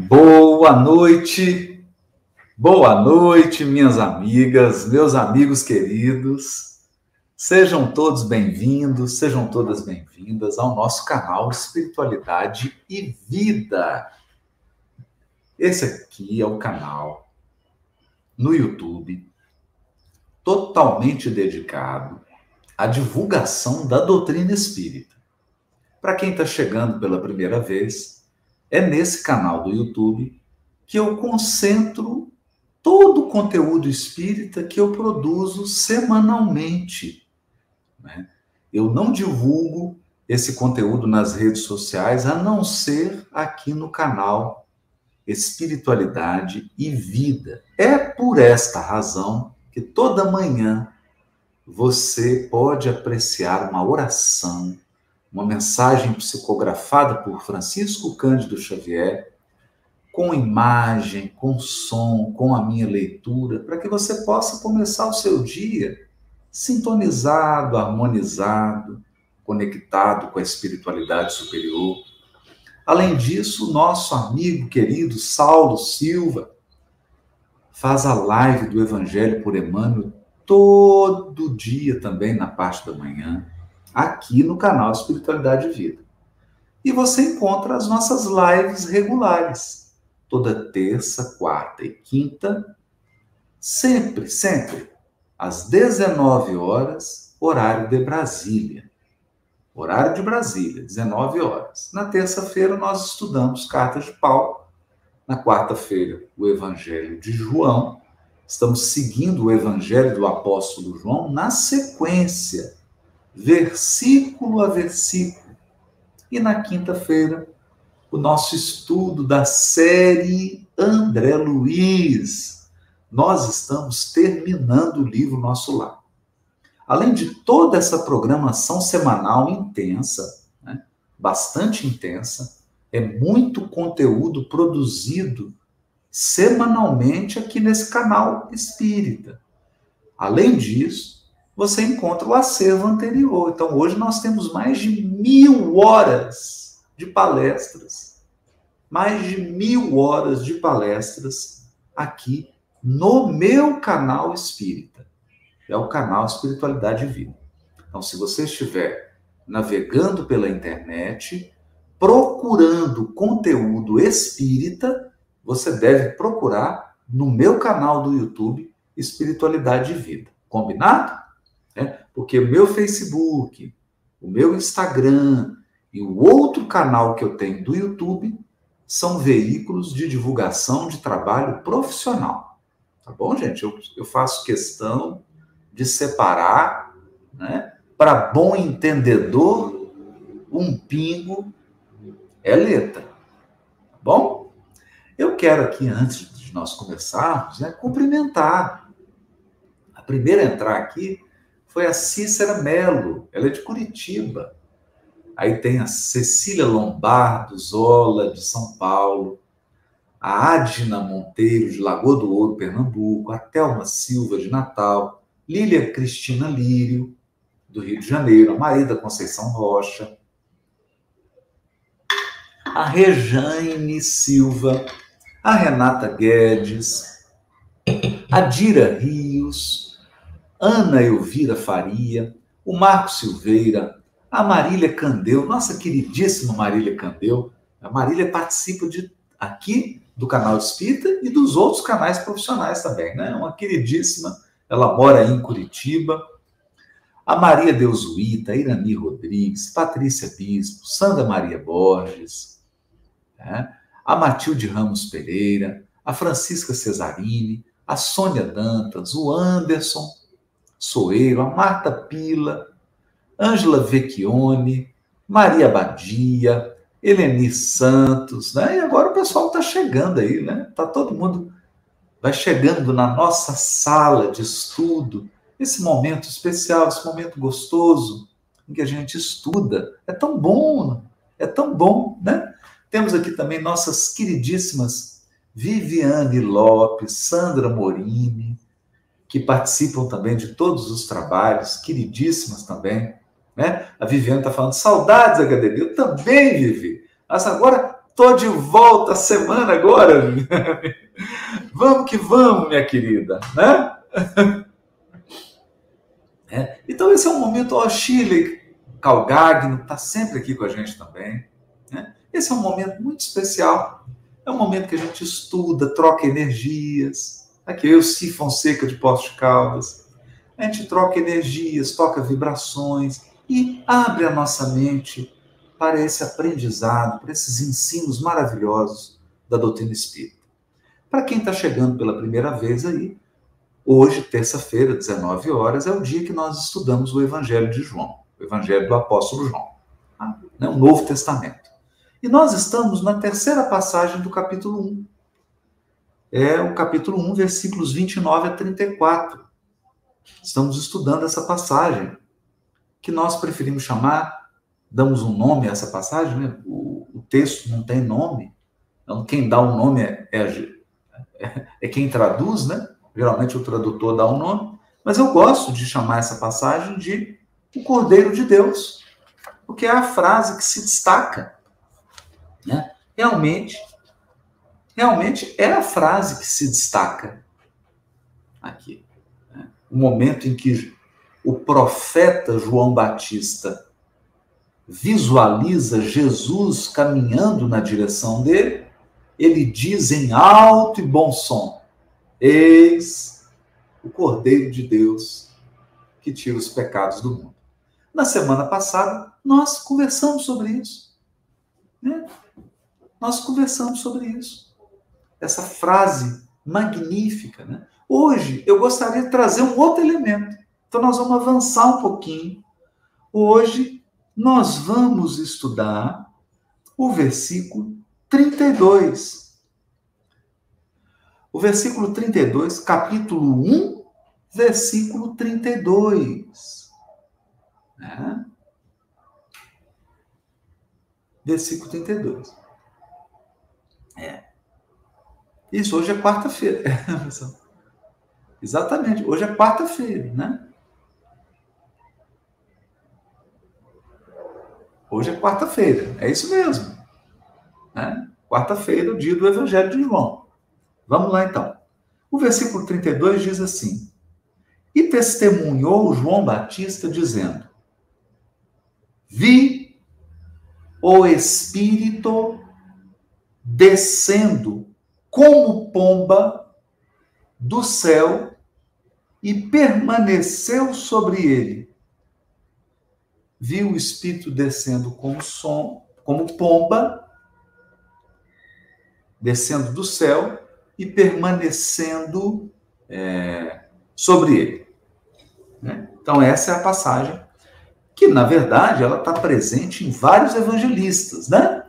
Boa noite, boa noite, minhas amigas, meus amigos queridos. Sejam todos bem-vindos, sejam todas bem-vindas ao nosso canal Espiritualidade e Vida. Esse aqui é o canal no YouTube totalmente dedicado à divulgação da doutrina espírita. Para quem está chegando pela primeira vez, é nesse canal do YouTube que eu concentro todo o conteúdo espírita que eu produzo semanalmente. Né? Eu não divulgo esse conteúdo nas redes sociais, a não ser aqui no canal Espiritualidade e Vida. É por esta razão que toda manhã você pode apreciar uma oração uma mensagem psicografada por Francisco Cândido Xavier, com imagem, com som, com a minha leitura, para que você possa começar o seu dia sintonizado, harmonizado, conectado com a espiritualidade superior. Além disso, nosso amigo querido Saulo Silva faz a live do Evangelho por Emmanuel todo dia também na parte da manhã aqui no canal Espiritualidade e Vida. E você encontra as nossas lives regulares, toda terça, quarta e quinta, sempre, sempre, às 19 horas, horário de Brasília. Horário de Brasília, 19 horas. Na terça-feira, nós estudamos Cartas de Paulo. Na quarta-feira, o Evangelho de João. Estamos seguindo o Evangelho do Apóstolo João na sequência versículo a versículo. E na quinta-feira, o nosso estudo da série André Luiz. Nós estamos terminando o livro Nosso Lar. Além de toda essa programação semanal intensa, né, bastante intensa, é muito conteúdo produzido semanalmente aqui nesse canal espírita. Além disso, você encontra o acervo anterior. Então, hoje nós temos mais de mil horas de palestras, mais de mil horas de palestras aqui no meu canal espírita. É o canal Espiritualidade Vida. Então, se você estiver navegando pela internet, procurando conteúdo espírita, você deve procurar no meu canal do YouTube Espiritualidade e Vida. Combinado? Porque o meu Facebook, o meu Instagram e o outro canal que eu tenho do YouTube são veículos de divulgação de trabalho profissional. Tá bom, gente? Eu, eu faço questão de separar, né? Para bom entendedor, um pingo é letra. Tá bom? Eu quero aqui, antes de nós começarmos, né, cumprimentar. A primeira a entrar aqui foi a Cícera Melo, ela é de Curitiba. Aí tem a Cecília Lombardo Zola, de São Paulo, a Adna Monteiro, de Lagoa do Ouro, Pernambuco, a Thelma Silva, de Natal, Lília Cristina Lírio, do Rio de Janeiro, a Maria da Conceição Rocha, a Rejane Silva, a Renata Guedes, a Dira Rios, Ana Elvira Faria, o Marco Silveira, a Marília Candeu, nossa queridíssima Marília Candeu. A Marília participa de aqui do canal Espírita e dos outros canais profissionais também, né? Uma queridíssima, ela mora em Curitiba. A Maria Deusuíta, Irani Rodrigues, Patrícia Bispo, Sandra Maria Borges, né? a Matilde Ramos Pereira, a Francisca Cesarini, a Sônia Dantas, o Anderson, Soeiro, a Marta Pila, Ângela Vecchione, Maria Badia, Eleni Santos, né? E agora o pessoal está chegando aí, né? Tá todo mundo vai chegando na nossa sala de estudo, esse momento especial, esse momento gostoso em que a gente estuda. É tão bom, é tão bom, né? Temos aqui também nossas queridíssimas Viviane Lopes, Sandra Morini, que participam também de todos os trabalhos, queridíssimas também. Né? A Viviane está falando, saudades, academia. Eu também, Vivi. Mas agora Tô de volta a semana agora. vamos que vamos, minha querida, né? É. Então esse é um momento, ó, Chile, Calgagno está sempre aqui com a gente também. Né? Esse é um momento muito especial. É um momento que a gente estuda, troca energias. Aqui eu, Si Fonseca de de Caldas. A gente troca energias, toca vibrações e abre a nossa mente para esse aprendizado, para esses ensinos maravilhosos da doutrina espírita. Para quem está chegando pela primeira vez aí, hoje, terça-feira, 19 horas, é o dia que nós estudamos o Evangelho de João, o Evangelho do Apóstolo João, tá? né? o Novo Testamento. E nós estamos na terceira passagem do capítulo 1. É o capítulo 1, versículos 29 a 34. Estamos estudando essa passagem, que nós preferimos chamar damos um nome a essa passagem, né? o, o texto não tem nome, então quem dá o um nome é, é, é, quem traduz, né? Geralmente o tradutor dá um nome, mas eu gosto de chamar essa passagem de o Cordeiro de Deus, porque é a frase que se destaca. Né? Realmente, realmente é a frase que se destaca aqui. Né? O momento em que o profeta João Batista visualiza Jesus caminhando na direção dele, ele diz em alto e bom som: Eis o Cordeiro de Deus que tira os pecados do mundo. Na semana passada, nós conversamos sobre isso. Né? Nós conversamos sobre isso. Essa frase magnífica. Né? Hoje, eu gostaria de trazer um outro elemento. Então, nós vamos avançar um pouquinho. Hoje, nós vamos estudar o versículo 32. O versículo 32, capítulo 1, versículo 32. Né? Versículo 32. É. Isso, hoje é quarta-feira. Exatamente, hoje é quarta-feira, né? Hoje é quarta-feira, é isso mesmo. Né? Quarta-feira, o dia do Evangelho de João. Vamos lá então. O versículo 32 diz assim: E testemunhou João Batista, dizendo: Vi o Espírito descendo como pomba do céu e permaneceu sobre ele viu o Espírito descendo como som, como pomba, descendo do céu e permanecendo é, sobre ele. Né? Então, essa é a passagem que, na verdade, ela está presente em vários evangelistas, né?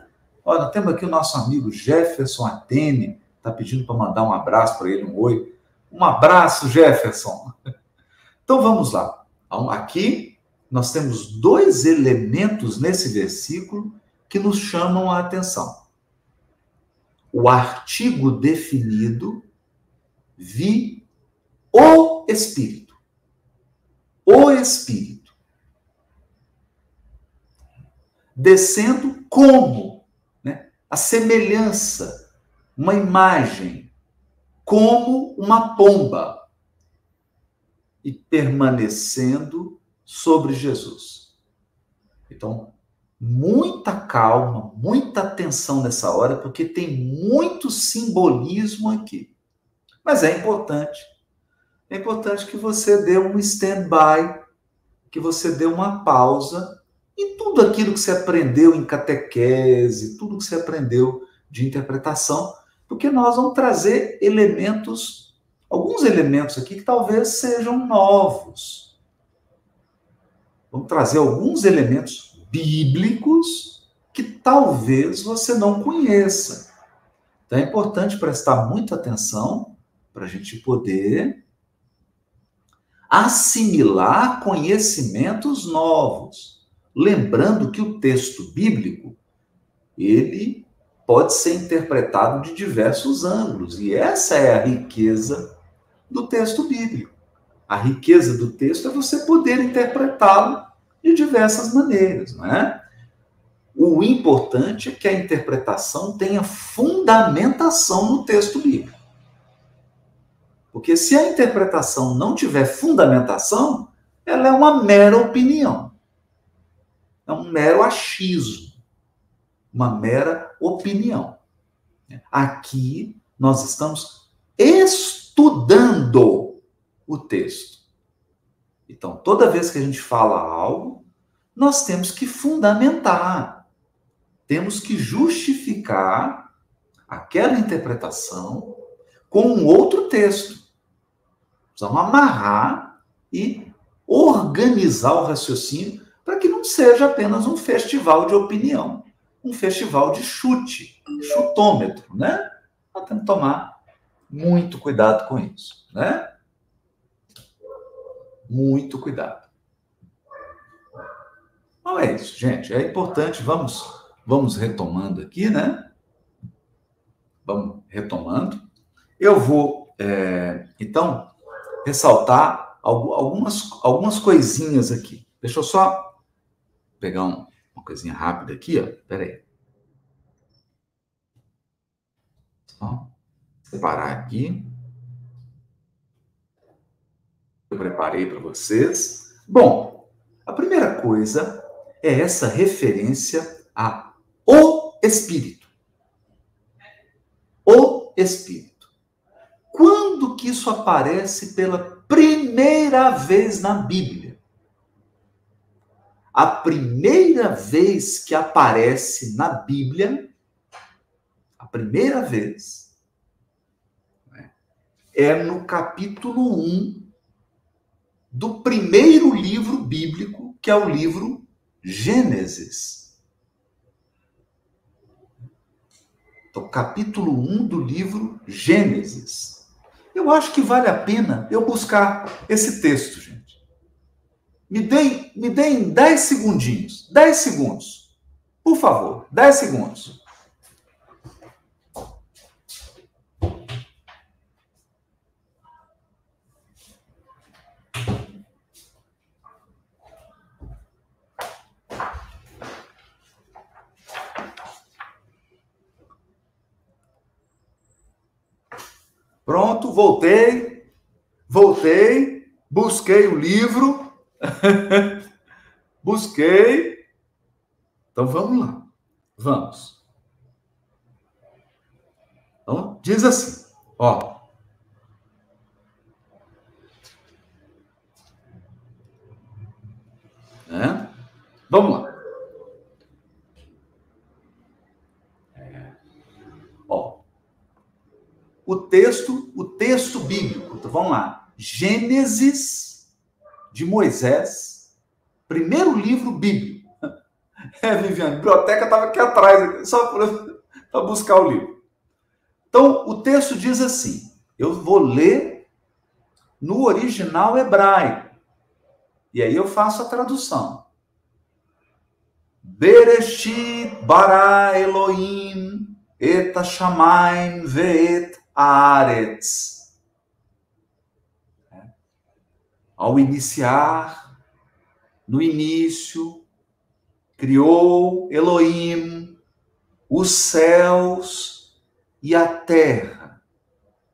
Olha, temos aqui o nosso amigo Jefferson Atene, está pedindo para mandar um abraço para ele, um oi. Um abraço, Jefferson. Então, vamos lá. Então, aqui nós temos dois elementos nesse versículo que nos chamam a atenção. O artigo definido, vi o Espírito. O Espírito. Descendo como? Né? A semelhança, uma imagem, como uma pomba. E permanecendo sobre Jesus. Então, muita calma, muita atenção nessa hora, porque tem muito simbolismo aqui. Mas é importante. É importante que você dê um stand-by, que você dê uma pausa em tudo aquilo que você aprendeu em catequese, tudo que você aprendeu de interpretação, porque nós vamos trazer elementos, alguns elementos aqui que talvez sejam novos Vamos trazer alguns elementos bíblicos que talvez você não conheça. Então é importante prestar muita atenção para a gente poder assimilar conhecimentos novos. Lembrando que o texto bíblico, ele pode ser interpretado de diversos ângulos, e essa é a riqueza do texto bíblico. A riqueza do texto é você poder interpretá-lo de diversas maneiras, não é? O importante é que a interpretação tenha fundamentação no texto bíblico. Porque se a interpretação não tiver fundamentação, ela é uma mera opinião. É um mero achismo. Uma mera opinião. Aqui nós estamos estudando o texto. Então, toda vez que a gente fala algo, nós temos que fundamentar, temos que justificar aquela interpretação com um outro texto. Precisamos amarrar e organizar o raciocínio para que não seja apenas um festival de opinião, um festival de chute, chutômetro, né? Nós temos que tomar muito cuidado com isso, né? Muito cuidado. Então é isso, gente. É importante, vamos, vamos retomando aqui, né? Vamos retomando. Eu vou, é, então, ressaltar algumas, algumas coisinhas aqui. Deixa eu só pegar um, uma coisinha rápida aqui, ó. Pera aí. Só separar aqui. Eu preparei para vocês. Bom, a primeira coisa é essa referência a o Espírito. O Espírito. Quando que isso aparece pela primeira vez na Bíblia? A primeira vez que aparece na Bíblia, a primeira vez, né, é no capítulo 1 do primeiro livro bíblico, que é o livro Gênesis. Então, capítulo 1 do livro Gênesis. Eu acho que vale a pena eu buscar esse texto, gente. Me deem, me deem 10 segundinhos. 10 segundos. Por favor, 10 segundos. Pronto, voltei, voltei, busquei o livro, busquei. Então vamos lá, vamos. Então, diz assim, ó. É? Vamos lá. o texto, o texto bíblico. Então, vamos lá. Gênesis de Moisés, primeiro livro bíblico. É, Viviane, a biblioteca estava aqui atrás, só para buscar o livro. Então, o texto diz assim: eu vou ler no original hebraico. E aí eu faço a tradução. Bereshit bara Elohim et shamayim ve'et Aretz. Ao iniciar, no início, criou Elohim os céus e a terra.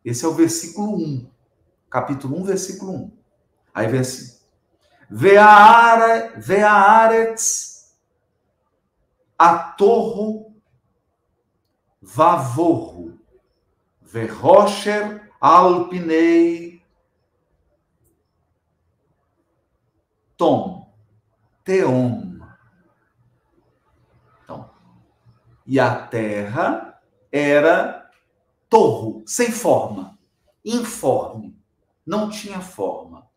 Esse é o versículo 1. Capítulo 1, versículo 1. Aí vem assim: Ve'aretz atorro vavorro Verrocher alpinei tom, teom. Então, e a terra era torro, sem forma, informe, não tinha forma.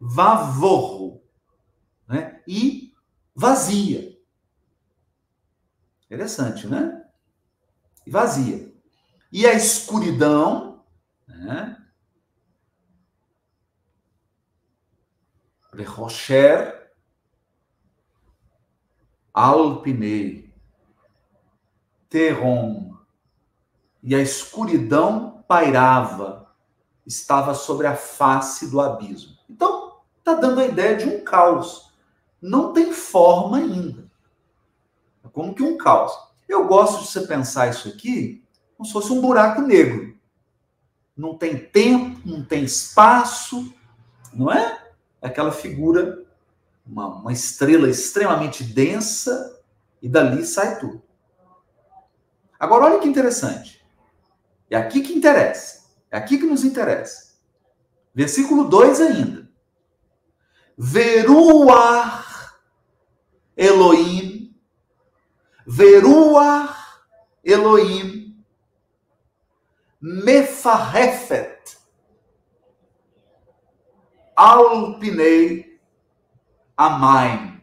Vavorro, né? E vazia. Interessante, né? E vazia. E a escuridão, né? Rocher Alpinei, Terron, e a escuridão pairava, estava sobre a face do abismo. Então, está dando a ideia de um caos. Não tem forma ainda. como que um caos. Eu gosto de você pensar isso aqui como se fosse um buraco negro. Não tem tempo, não tem espaço, não é? Aquela figura, uma, uma estrela extremamente densa, e dali sai tudo. Agora, olha que interessante. É aqui que interessa. É aqui que nos interessa. Versículo 2 ainda. Veruar Elohim, Veruar Elohim, Mefarefet, Alpinei, Amaim.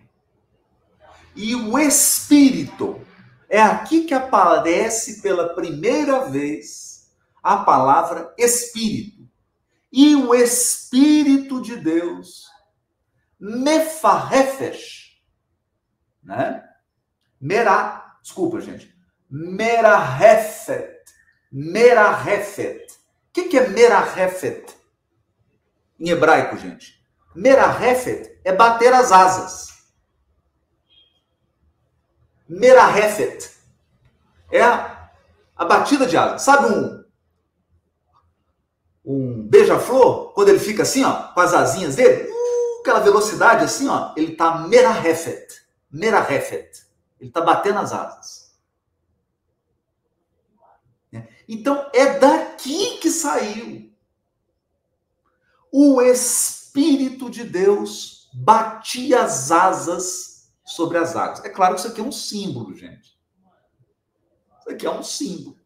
E o Espírito, é aqui que aparece pela primeira vez a palavra Espírito. E o Espírito de Deus, Mefarefesh, né? Merá, desculpa, gente. Merahefet. Merahefet. O que, que é Merahefet? Em hebraico, gente. Merahefet é bater as asas. Merahefet é a, a batida de asas. Sabe um um beija-flor, quando ele fica assim, ó, com as asinhas dele, uh, aquela velocidade assim, ó, ele tá merahefet, merahefet. Ele tá batendo as asas. Então é daqui que saiu o Espírito de Deus batia as asas sobre as águas. É claro que isso aqui é um símbolo, gente. Isso aqui é um símbolo.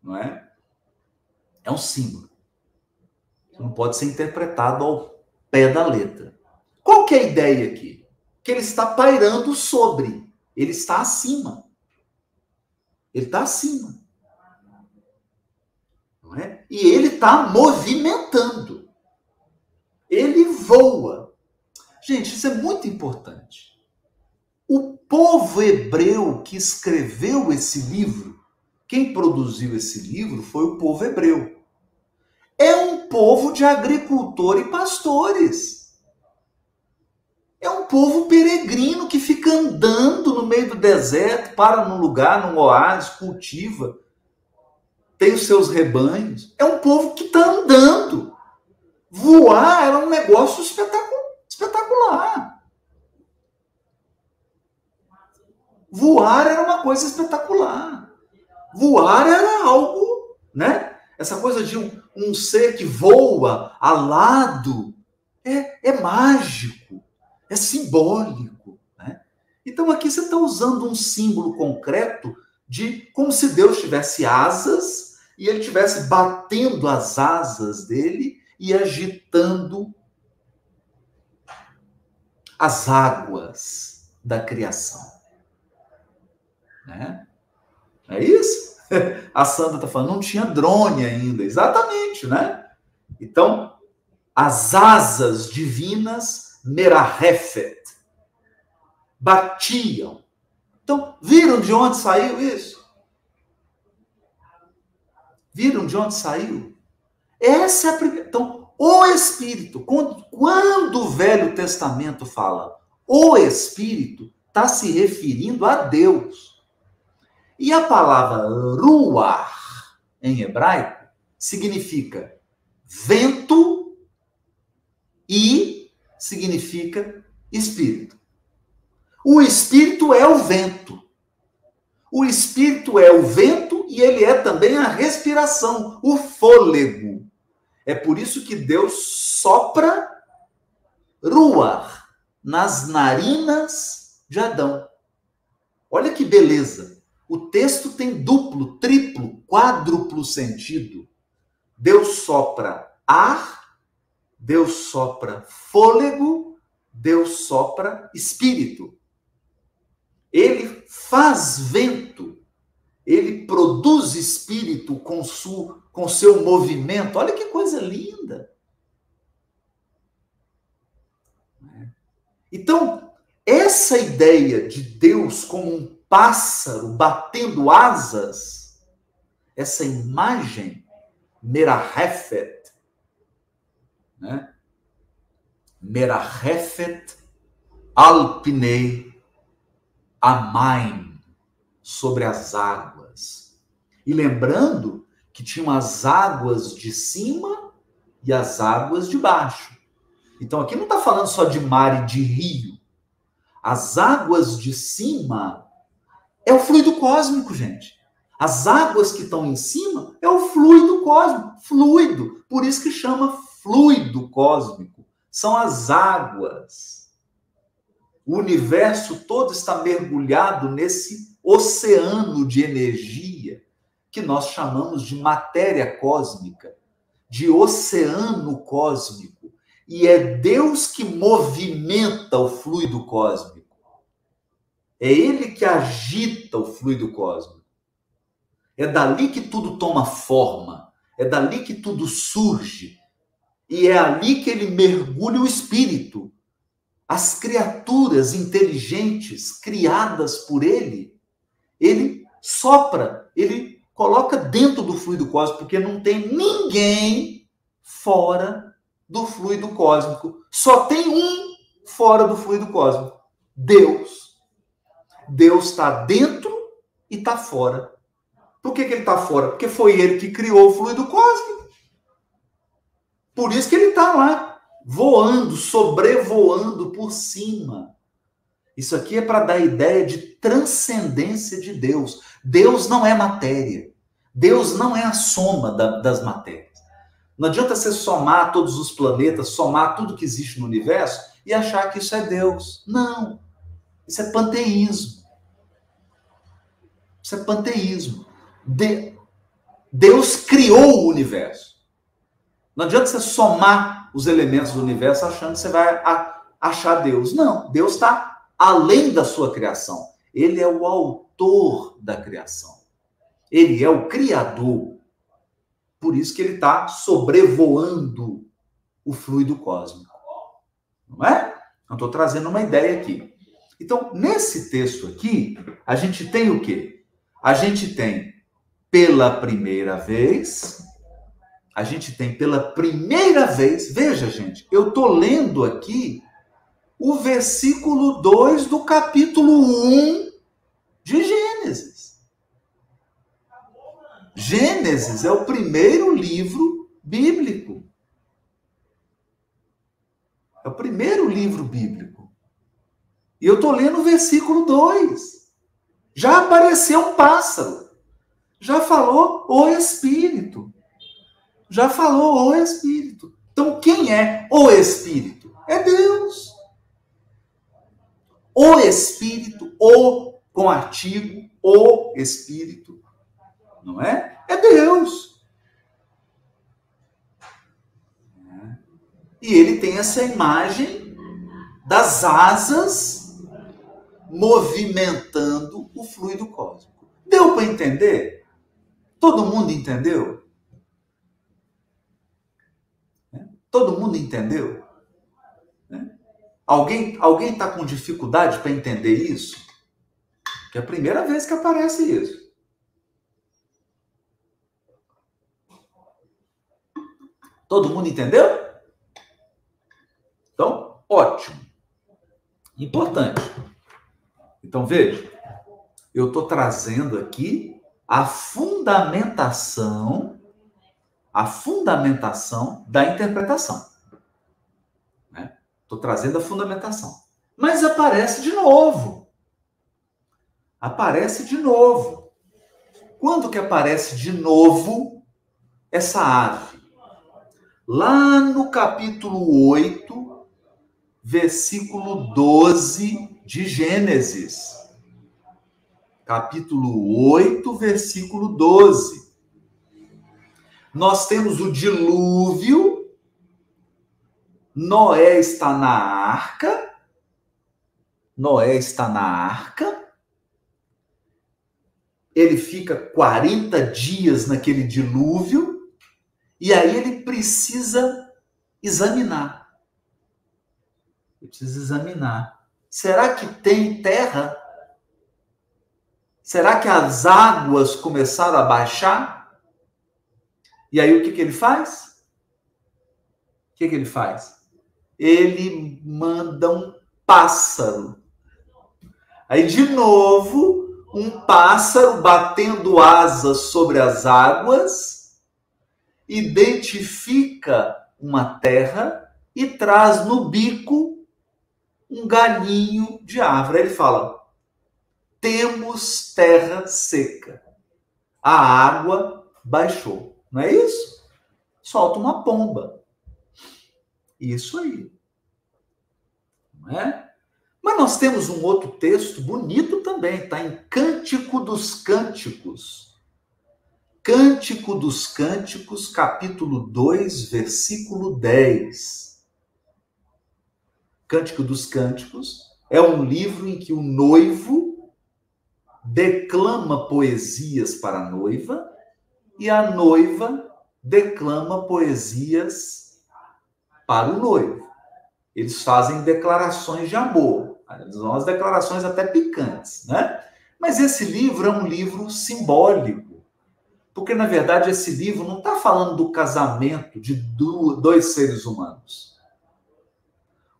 Não é? É um símbolo. Não pode ser interpretado ao pé da letra. Qual que é a ideia aqui? Que ele está pairando sobre, ele está acima. Ele está acima. Não é? E ele está movimentando. Ele voa. Gente, isso é muito importante. O povo hebreu que escreveu esse livro, quem produziu esse livro foi o povo hebreu é um povo de agricultor e pastores. É um povo peregrino que fica andando no meio do deserto, para num lugar, num oásis, cultiva, tem os seus rebanhos. É um povo que está andando. Voar era um negócio espetacular. Voar era uma coisa espetacular. Voar era algo, né? Essa coisa de um, um ser que voa alado, é, é mágico, é simbólico. Né? Então aqui você está usando um símbolo concreto de como se Deus tivesse asas e ele estivesse batendo as asas dele e agitando as águas da criação. Né? É isso? A Sandra está falando, não tinha drone ainda. Exatamente, né? Então, as asas divinas, Merahefet, batiam. Então, viram de onde saiu isso? Viram de onde saiu? Essa é a primeira. Então, o Espírito, quando, quando o Velho Testamento fala o Espírito, está se referindo a Deus. E a palavra ruar, em hebraico, significa vento e significa espírito. O espírito é o vento. O espírito é o vento e ele é também a respiração, o fôlego. É por isso que Deus sopra ruar nas narinas de Adão. Olha que beleza. O texto tem duplo, triplo, quádruplo sentido. Deus sopra ar, Deus sopra fôlego, Deus sopra espírito. Ele faz vento, ele produz espírito com, su, com seu movimento. Olha que coisa linda. Então, essa ideia de Deus como um pássaro batendo asas, essa imagem, Merahefet, né? Merahefet Alpinei Amaim, sobre as águas. E lembrando que tinham as águas de cima e as águas de baixo. Então aqui não está falando só de mar e de rio. As águas de cima é o fluido cósmico, gente. As águas que estão em cima é o fluido cósmico, fluido. Por isso que chama fluido cósmico. São as águas. O universo todo está mergulhado nesse oceano de energia que nós chamamos de matéria cósmica, de oceano cósmico. E é Deus que movimenta o fluido cósmico. É ele que agita o fluido cósmico. É dali que tudo toma forma. É dali que tudo surge. E é ali que ele mergulha o espírito. As criaturas inteligentes criadas por ele, ele sopra, ele coloca dentro do fluido cósmico, porque não tem ninguém fora do fluido cósmico. Só tem um fora do fluido cósmico: Deus. Deus está dentro e está fora. Por que, que ele está fora? Porque foi ele que criou o fluido cósmico. Por isso que ele está lá, voando, sobrevoando por cima. Isso aqui é para dar ideia de transcendência de Deus. Deus não é matéria. Deus não é a soma da, das matérias. Não adianta você somar todos os planetas, somar tudo que existe no universo e achar que isso é Deus. Não. Isso é panteísmo. Isso é panteísmo. De... Deus criou o universo. Não adianta você somar os elementos do universo achando que você vai achar Deus. Não, Deus está além da sua criação. Ele é o autor da criação. Ele é o criador. Por isso que ele está sobrevoando o fluido cósmico. Não é? Eu estou trazendo uma ideia aqui. Então, nesse texto aqui, a gente tem o quê? A gente tem pela primeira vez, a gente tem pela primeira vez, veja, gente, eu estou lendo aqui o versículo 2 do capítulo 1 de Gênesis. Gênesis é o primeiro livro bíblico. É o primeiro livro bíblico. E eu estou lendo o versículo 2. Já apareceu um pássaro. Já falou o Espírito. Já falou o Espírito. Então, quem é o Espírito? É Deus. O Espírito, o com artigo, o Espírito. Não é? É Deus. E ele tem essa imagem das asas movimentando o fluido cósmico. Deu para entender? Todo mundo entendeu? É? Todo mundo entendeu? Alguém alguém está com dificuldade para entender isso? Que é a primeira vez que aparece isso. Todo mundo entendeu? Então, ótimo. Importante. Então, veja, eu estou trazendo aqui a fundamentação, a fundamentação da interpretação. Estou trazendo a fundamentação. Mas aparece de novo. Aparece de novo. Quando que aparece de novo essa ave? Lá no capítulo 8, versículo 12 de Gênesis, capítulo 8, versículo 12. Nós temos o dilúvio, Noé está na arca, Noé está na arca, ele fica 40 dias naquele dilúvio, e aí ele precisa examinar. Ele precisa examinar Será que tem terra? Será que as águas começaram a baixar? E aí o que, que ele faz? O que, que ele faz? Ele manda um pássaro. Aí, de novo, um pássaro batendo asas sobre as águas, identifica uma terra e traz no bico um galinho de árvore. Aí ele fala: temos terra seca. A água baixou. Não é isso? Solta uma pomba. Isso aí. Não é? Mas nós temos um outro texto bonito também, está em Cântico dos Cânticos. Cântico dos Cânticos, capítulo 2, versículo 10. Cântico dos Cânticos é um livro em que o noivo declama poesias para a noiva e a noiva declama poesias para o noivo. Eles fazem declarações de amor, umas declarações até picantes, né? Mas esse livro é um livro simbólico, porque na verdade esse livro não está falando do casamento de dois seres humanos.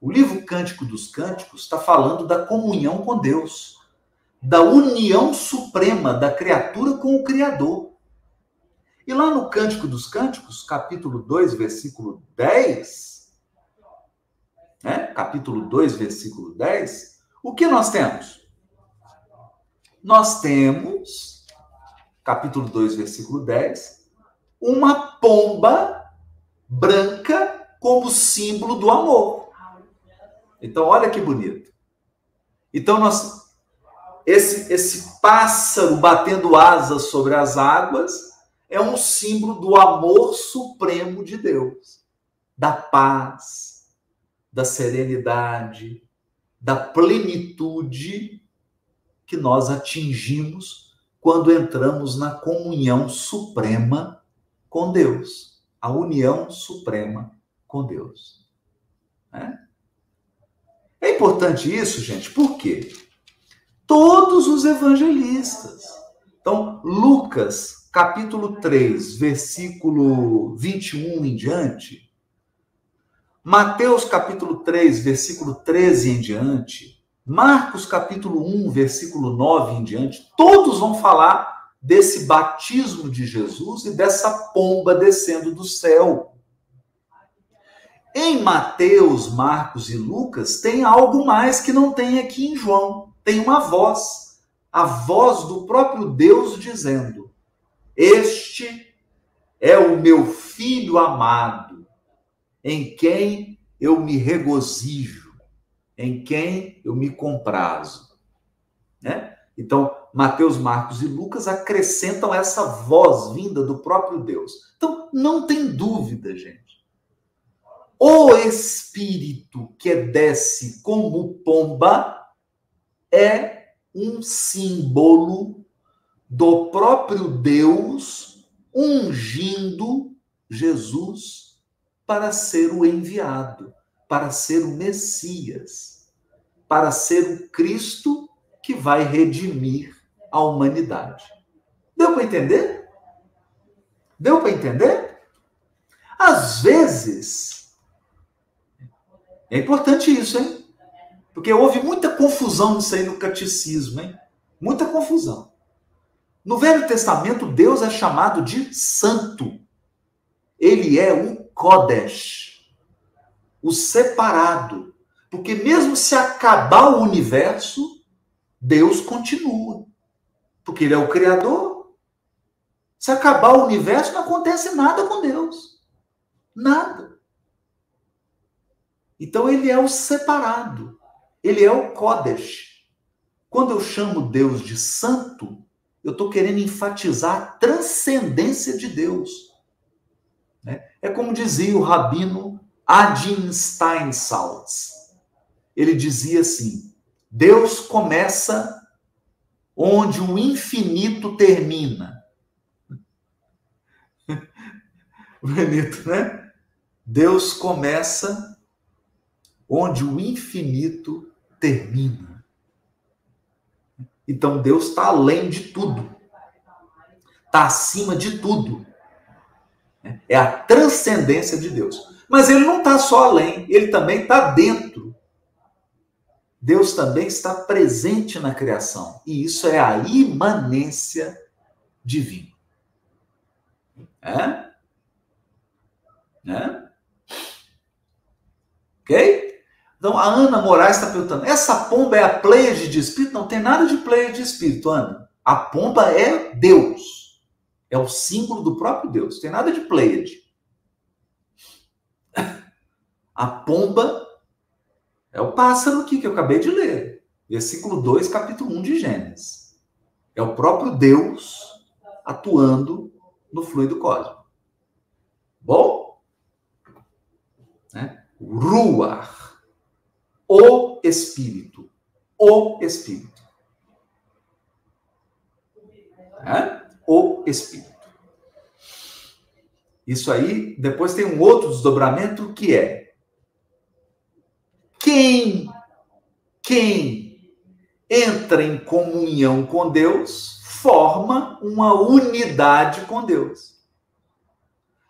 O livro Cântico dos Cânticos está falando da comunhão com Deus, da união suprema da criatura com o Criador. E lá no Cântico dos Cânticos, capítulo 2, versículo 10, né? capítulo 2, versículo 10, o que nós temos? Nós temos, capítulo 2, versículo 10, uma pomba branca como símbolo do amor. Então, olha que bonito. Então, nós, esse, esse pássaro batendo asas sobre as águas é um símbolo do amor supremo de Deus, da paz, da serenidade, da plenitude que nós atingimos quando entramos na comunhão suprema com Deus, a união suprema com Deus. É, é importante isso, gente, por quê? Todos os evangelistas. Então, Lucas capítulo 3, versículo 21 em diante, Mateus capítulo 3, versículo 13 em diante, Marcos capítulo 1, versículo 9 em diante, todos vão falar desse batismo de Jesus e dessa pomba descendo do céu. Em Mateus, Marcos e Lucas tem algo mais que não tem aqui em João. Tem uma voz, a voz do próprio Deus dizendo: este é o meu filho amado, em quem eu me regozijo, em quem eu me comprazo. Né? Então, Mateus, Marcos e Lucas acrescentam essa voz vinda do próprio Deus. Então, não tem dúvida, gente. O Espírito que desce como pomba é um símbolo do próprio Deus ungindo Jesus para ser o enviado, para ser o Messias, para ser o Cristo que vai redimir a humanidade. Deu para entender? Deu para entender? Às vezes, é importante isso, hein? Porque houve muita confusão nisso aí no catecismo, hein? Muita confusão. No Velho Testamento, Deus é chamado de santo. Ele é o Kodesh, o separado. Porque mesmo se acabar o universo, Deus continua. Porque ele é o Criador. Se acabar o universo, não acontece nada com Deus. Nada. Então ele é o separado. Ele é o Kodesh. Quando eu chamo Deus de santo, eu estou querendo enfatizar a transcendência de Deus. É como dizia o rabino Adin Steinsaltz. Ele dizia assim: Deus começa onde o infinito termina. Bonito, né? Deus começa onde o infinito termina. Então Deus está além de tudo, está acima de tudo. É a transcendência de Deus. Mas ele não está só além, ele também está dentro Deus também está presente na criação. E isso é a imanência divina. É? Né? Ok? Então, a Ana Moraes está perguntando: essa pomba é a Pleiade de espírito? Não tem nada de Pleiade de espírito, Ana. A pomba é Deus. É o símbolo do próprio Deus. Tem nada de Pleiade. A pomba é o pássaro aqui que eu acabei de ler. Versículo 2, capítulo 1 de Gênesis. É o próprio Deus atuando no fluido cósmico. Bom? Né? Ruar. O Espírito. O Espírito. É? O Espírito. Isso aí, depois tem um outro desdobramento que é quem, quem entra em comunhão com Deus forma uma unidade com Deus.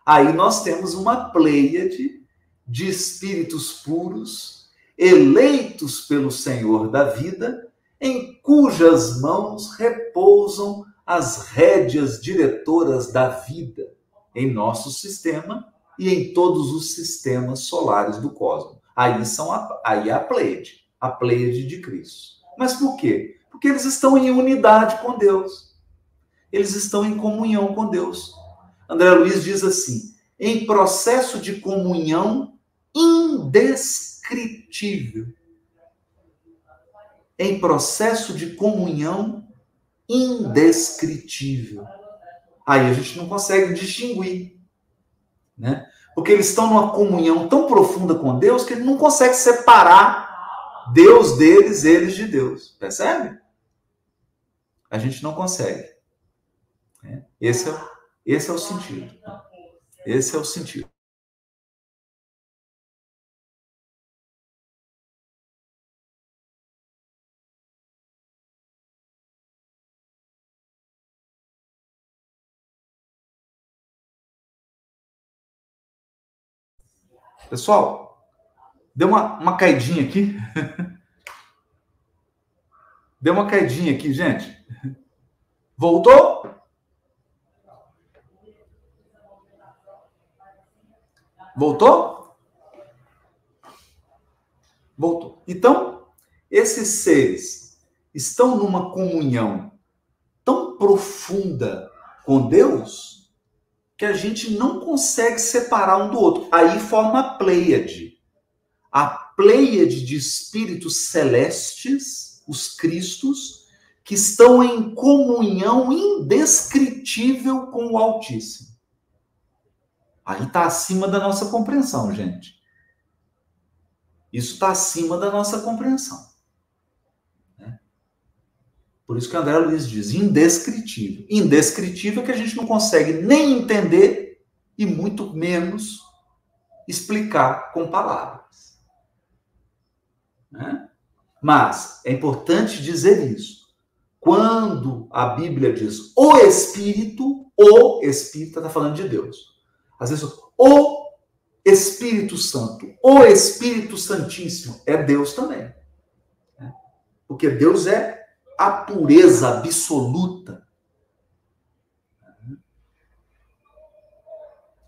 Aí nós temos uma pleiade de espíritos puros, eleitos pelo Senhor da vida, em cujas mãos repousam as rédeas diretoras da vida em nosso sistema e em todos os sistemas solares do cosmos. Aí são a, aí é a Pleiade, a Pleiade de Cristo. Mas por quê? Porque eles estão em unidade com Deus. Eles estão em comunhão com Deus. André Luiz diz assim: em processo de comunhão indescritível. Em processo de comunhão indescritível. Aí a gente não consegue distinguir, né? Porque eles estão numa comunhão tão profunda com Deus que ele não consegue separar Deus deles, eles de Deus. Percebe? A gente não consegue. Né? Esse, é, esse é o sentido. Esse é o sentido. Pessoal, deu uma, uma caidinha aqui. deu uma caidinha aqui, gente. Voltou? Voltou? Voltou. Então, esses seres estão numa comunhão tão profunda com Deus que a gente não consegue separar um do outro. Aí forma a Pleiade. A Pleiade de espíritos celestes, os Cristos, que estão em comunhão indescritível com o Altíssimo. Aí está acima da nossa compreensão, gente. Isso está acima da nossa compreensão. Por isso que André Luiz diz indescritível. Indescritível é que a gente não consegue nem entender e muito menos explicar com palavras. Né? Mas é importante dizer isso. Quando a Bíblia diz o Espírito, o Espírito está falando de Deus. Às vezes, o Espírito Santo, o Espírito Santíssimo é Deus também. Né? Porque Deus é a pureza absoluta.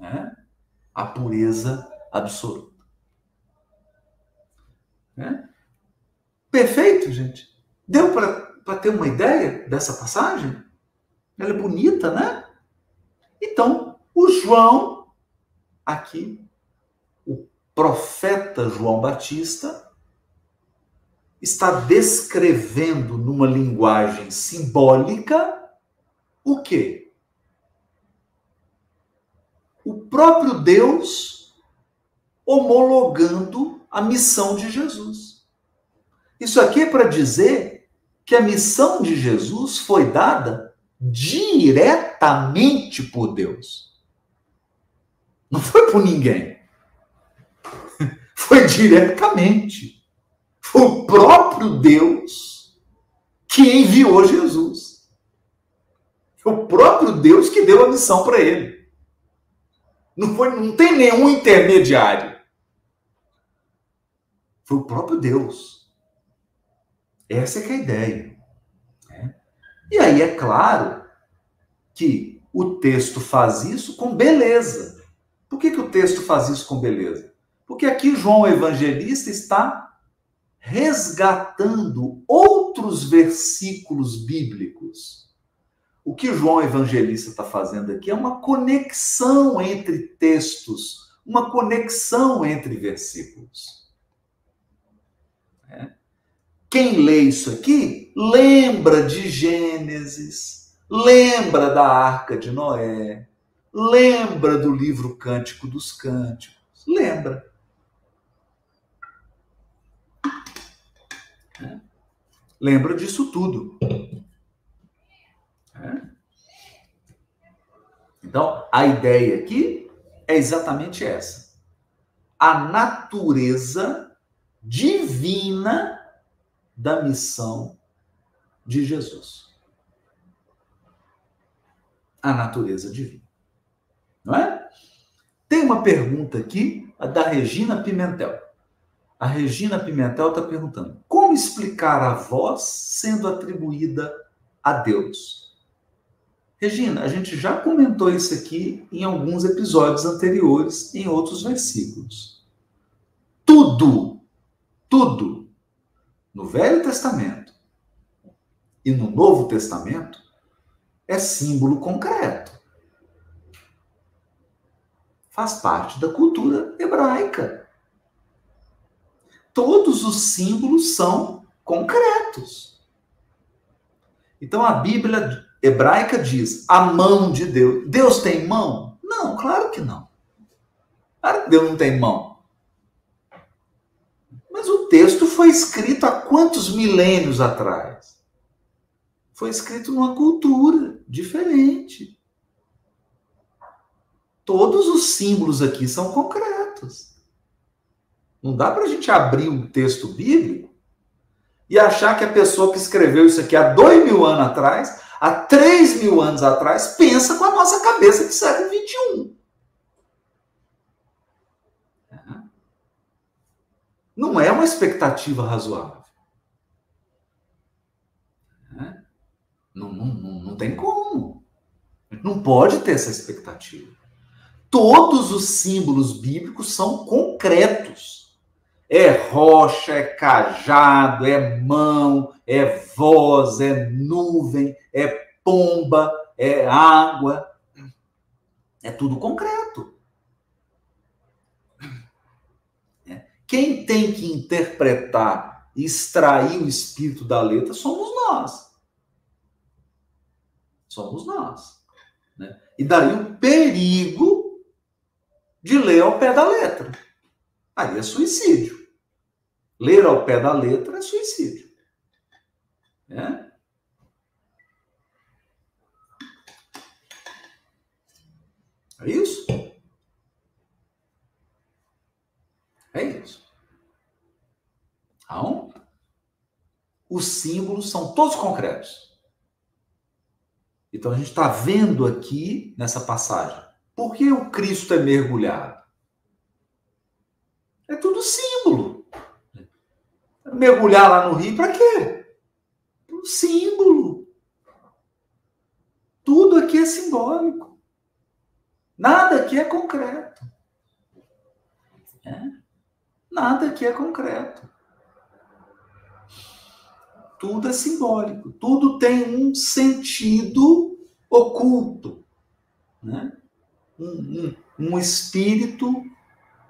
É? A pureza absoluta. É? Perfeito, gente. Deu para ter uma ideia dessa passagem? Ela é bonita, né? Então, o João, aqui, o profeta João Batista, está descrevendo numa linguagem simbólica o quê? O próprio Deus homologando a missão de Jesus. Isso aqui é para dizer que a missão de Jesus foi dada diretamente por Deus. Não foi por ninguém. Foi diretamente. O próprio Deus que enviou Jesus. O próprio Deus que deu a missão para ele. Não, foi, não tem nenhum intermediário. Foi o próprio Deus. Essa é é a ideia. Né? E aí é claro que o texto faz isso com beleza. Por que, que o texto faz isso com beleza? Porque aqui João Evangelista está resgatando outros versículos bíblicos. O que João Evangelista está fazendo aqui é uma conexão entre textos, uma conexão entre versículos. É. Quem lê isso aqui lembra de Gênesis, lembra da Arca de Noé, lembra do livro Cântico dos Cânticos, lembra. É. Lembra disso tudo. É. Então, a ideia aqui é exatamente essa. A natureza divina da missão de Jesus. A natureza divina. Não é? Tem uma pergunta aqui, da Regina Pimentel. A Regina Pimentel está perguntando: como explicar a voz sendo atribuída a Deus? Regina, a gente já comentou isso aqui em alguns episódios anteriores, em outros versículos. Tudo, tudo, no Velho Testamento e no Novo Testamento, é símbolo concreto. Faz parte da cultura hebraica todos os símbolos são concretos. Então a Bíblia hebraica diz a mão de Deus. Deus tem mão? Não, claro que não. Claro que Deus não tem mão. Mas o texto foi escrito há quantos milênios atrás? Foi escrito numa cultura diferente. Todos os símbolos aqui são concretos. Não dá para a gente abrir um texto bíblico e achar que a pessoa que escreveu isso aqui há dois mil anos atrás, há três mil anos atrás, pensa com a nossa cabeça de século XXI. Não é uma expectativa razoável. Não, não, não, não tem como. Não pode ter essa expectativa. Todos os símbolos bíblicos são concretos. É rocha, é cajado, é mão, é voz, é nuvem, é pomba, é água. É tudo concreto. É. Quem tem que interpretar extrair o espírito da letra somos nós. Somos nós. Né? E daí o perigo de ler ao pé da letra. Aí é suicídio. Ler ao pé da letra é suicídio. É? É isso? É isso. Então, os símbolos são todos concretos. Então a gente está vendo aqui nessa passagem. Por que o Cristo é mergulhado? É tudo símbolo. Mergulhar lá no rio, para quê? Um símbolo. Tudo aqui é simbólico. Nada aqui é concreto. É? Nada aqui é concreto. Tudo é simbólico. Tudo tem um sentido oculto. Né? Um, um, um espírito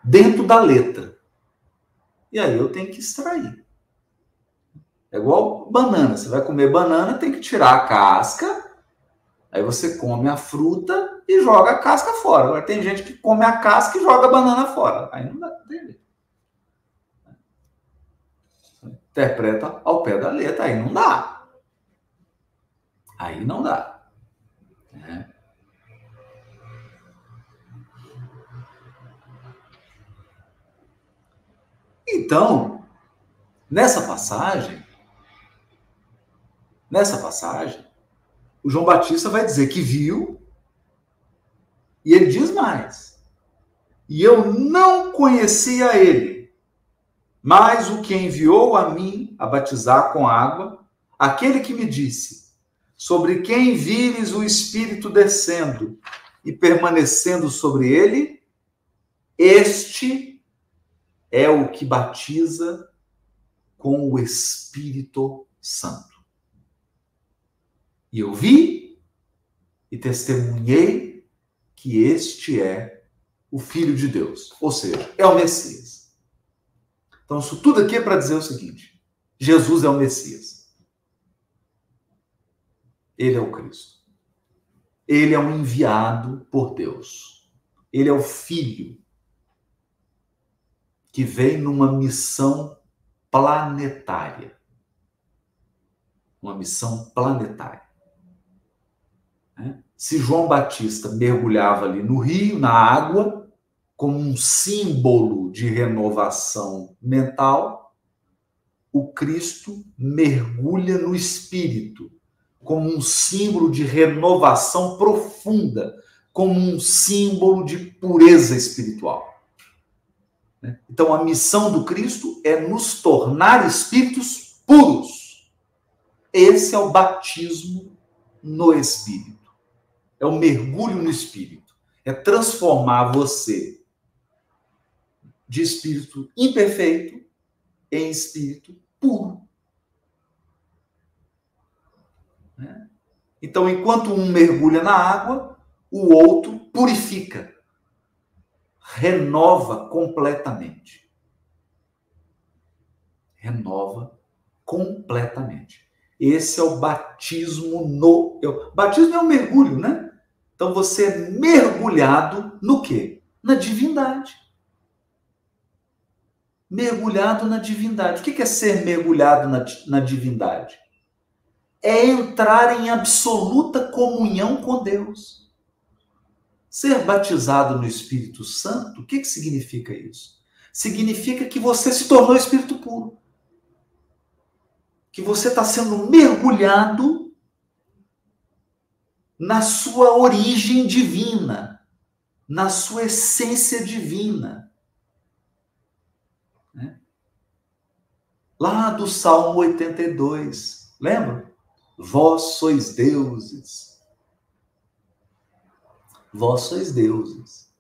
dentro da letra. E aí eu tenho que extrair. É igual banana. Você vai comer banana, tem que tirar a casca. Aí você come a fruta e joga a casca fora. Agora tem gente que come a casca e joga a banana fora. Aí não dá. Interpreta ao pé da letra. Aí não dá. Aí não dá. É. Então, nessa passagem, nessa passagem, o João Batista vai dizer que viu, e ele diz mais. E eu não conhecia ele, Mas o que enviou a mim a batizar com água, aquele que me disse: Sobre quem vires o Espírito descendo e permanecendo sobre ele, este é o que batiza com o Espírito Santo. E eu vi e testemunhei que este é o Filho de Deus, ou seja, é o Messias. Então, isso tudo aqui é para dizer o seguinte: Jesus é o Messias. Ele é o Cristo. Ele é um enviado por Deus. Ele é o Filho que vem numa missão planetária. Uma missão planetária. Né? Se João Batista mergulhava ali no rio, na água, como um símbolo de renovação mental, o Cristo mergulha no espírito, como um símbolo de renovação profunda, como um símbolo de pureza espiritual. Né? Então, a missão do Cristo é nos tornar espíritos puros. Esse é o batismo no Espírito. É o mergulho no Espírito. É transformar você de espírito imperfeito em espírito puro. Né? Então, enquanto um mergulha na água, o outro purifica renova completamente. Renova completamente. Esse é o batismo no. O batismo é um mergulho, né? Então você é mergulhado no quê? Na divindade. Mergulhado na divindade. O que é ser mergulhado na, na divindade? É entrar em absoluta comunhão com Deus. Ser batizado no Espírito Santo, o que, que significa isso? Significa que você se tornou Espírito puro. Que você está sendo mergulhado na sua origem divina, na sua essência divina. Né? Lá do Salmo 82, lembra? Vós sois deuses vós sois deuses.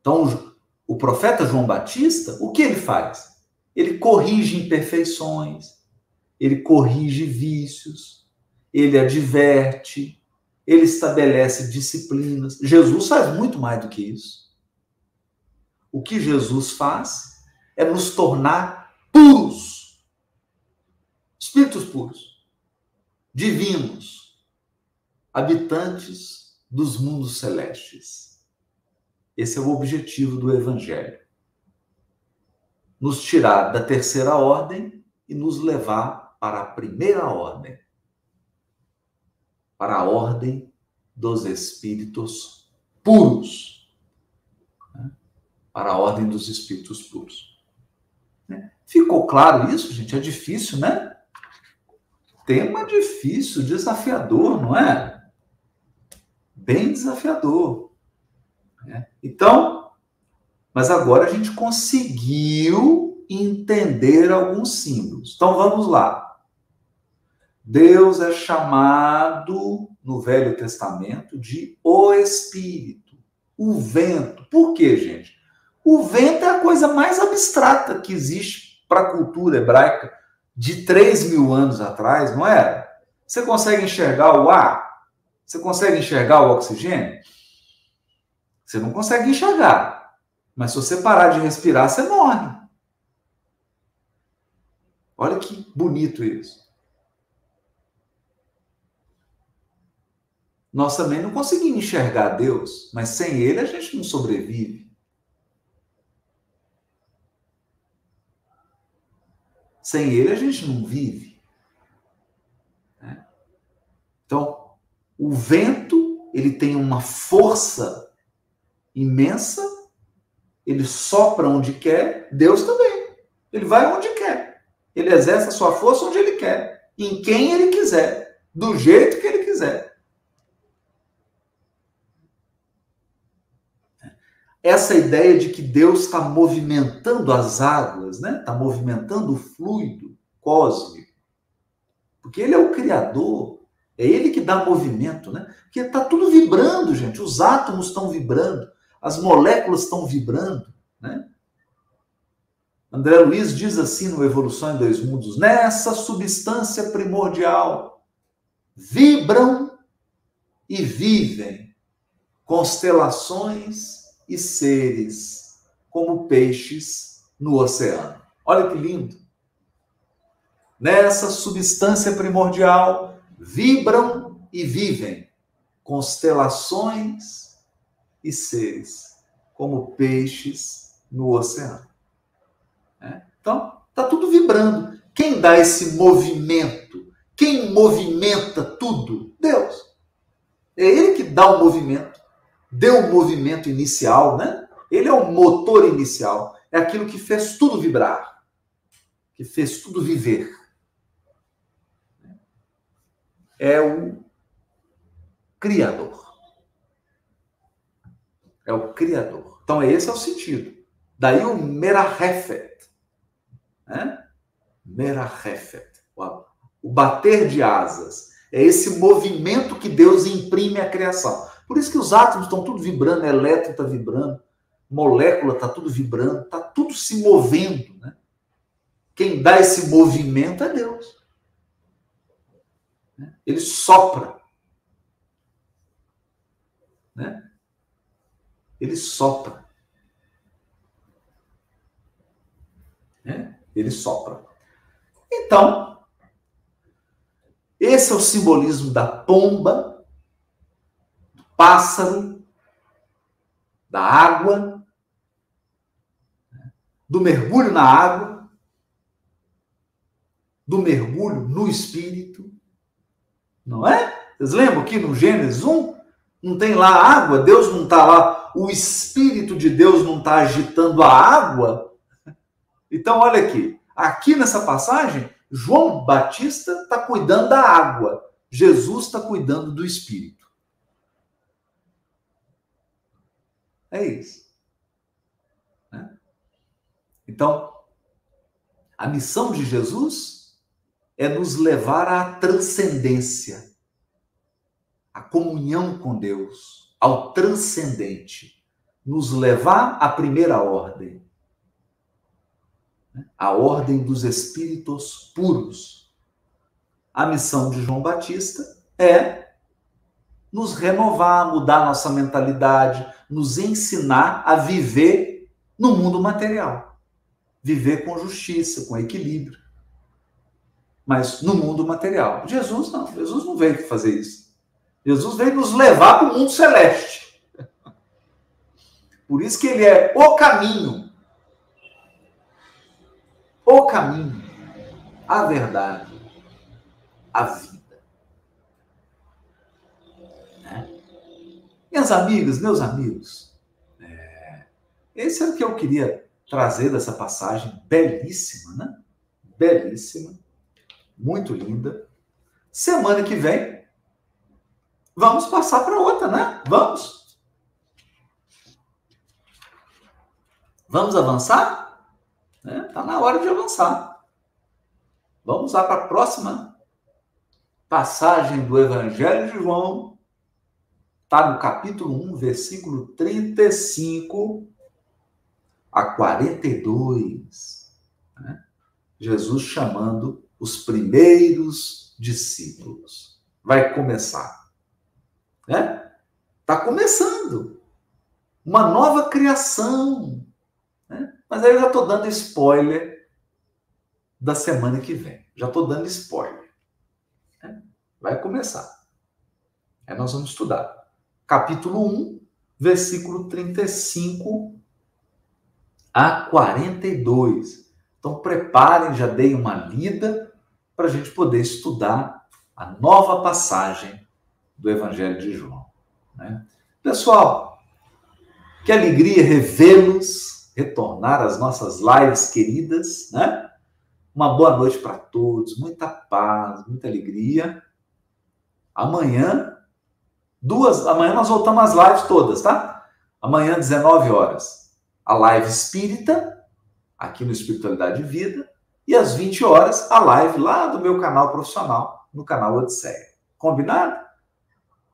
Então, o profeta João Batista, o que ele faz? Ele corrige imperfeições, ele corrige vícios, ele adverte, ele estabelece disciplinas. Jesus faz muito mais do que isso. O que Jesus faz é nos tornar puros, espíritos puros, divinos, habitantes dos mundos celestes. Esse é o objetivo do Evangelho. Nos tirar da terceira ordem e nos levar para a primeira ordem para a ordem dos espíritos puros. Né? Para a ordem dos espíritos puros. Né? Ficou claro isso, gente? É difícil, né? Tema difícil, desafiador, não é? bem desafiador. Né? Então, mas agora a gente conseguiu entender alguns símbolos. Então vamos lá. Deus é chamado no Velho Testamento de o Espírito, o vento. Por quê, gente? O vento é a coisa mais abstrata que existe para a cultura hebraica de 3 mil anos atrás, não é? Você consegue enxergar o ar? Você consegue enxergar o oxigênio? Você não consegue enxergar. Mas se você parar de respirar, você morre. Olha que bonito isso. Nós também não conseguimos enxergar Deus, mas sem Ele a gente não sobrevive. Sem Ele a gente não vive. Né? Então, o vento, ele tem uma força imensa, ele sopra onde quer, Deus também. Ele vai onde quer. Ele exerce a sua força onde ele quer, em quem ele quiser, do jeito que ele quiser. Essa ideia de que Deus está movimentando as águas, né? Está movimentando o fluido cósmico. Porque ele é o criador, é ele que dá movimento, né? Porque está tudo vibrando, gente. Os átomos estão vibrando, as moléculas estão vibrando, né? André Luiz diz assim no Evolução em Dois Mundos: nessa substância primordial vibram e vivem constelações e seres como peixes no oceano. Olha que lindo! Nessa substância primordial vibram e vivem constelações e seres como peixes no oceano. É? Então, está tudo vibrando. Quem dá esse movimento? Quem movimenta tudo? Deus. É Ele que dá o movimento, deu o movimento inicial, né? Ele é o motor inicial. É aquilo que fez tudo vibrar, que fez tudo viver. É o Criador. É o Criador. Então, esse é o sentido. Daí o Merahefet. Né? Merahefet. O bater de asas. É esse movimento que Deus imprime à criação. Por isso que os átomos estão tudo vibrando, elétron está vibrando, molécula está tudo vibrando, está tudo se movendo. Né? Quem dá esse movimento é Deus. Ele sopra. Né? Ele sopra. Né? Ele sopra. Então, esse é o simbolismo da pomba, pássaro, da água, do mergulho na água, do mergulho no espírito. Não é? Vocês lembram que no Gênesis 1 não tem lá água, Deus não está lá, o Espírito de Deus não está agitando a água. Então, olha aqui, aqui nessa passagem, João Batista está cuidando da água, Jesus está cuidando do espírito. É isso. Né? Então, a missão de Jesus é nos levar à transcendência, à comunhão com Deus, ao transcendente, nos levar à primeira ordem a ordem dos espíritos puros. A missão de João Batista é nos renovar, mudar nossa mentalidade, nos ensinar a viver no mundo material. Viver com justiça, com equilíbrio. Mas no mundo material. Jesus não, Jesus não veio fazer isso. Jesus veio nos levar para o mundo celeste. Por isso que ele é o caminho, o caminho, a verdade, a vida. Né? Minhas amigas, meus amigos, é, esse é o que eu queria trazer dessa passagem belíssima, né? Belíssima, muito linda. Semana que vem, vamos passar para outra, né? Vamos. Vamos avançar? Está? Tá na hora de avançar. Vamos lá para a próxima passagem do Evangelho de João. Está no capítulo 1, versículo 35 a 42. Né? Jesus chamando os primeiros discípulos. Vai começar. Né? Está começando. Uma nova criação. Né? Mas aí eu já estou dando spoiler da semana que vem. Já estou dando spoiler. Né? Vai começar. Aí nós vamos estudar. Capítulo 1, versículo 35 a 42. Então preparem, já dei uma lida para a gente poder estudar a nova passagem do Evangelho de João. Né? Pessoal, que alegria revê-los retornar às nossas lives queridas, né? Uma boa noite para todos, muita paz, muita alegria. Amanhã, duas, amanhã nós voltamos às lives todas, tá? Amanhã, 19 horas, a live espírita, aqui no Espiritualidade e Vida. E às 20 horas, a live lá do meu canal profissional, no canal Odisseia. Combinado?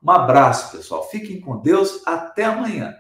Um abraço, pessoal. Fiquem com Deus. Até amanhã.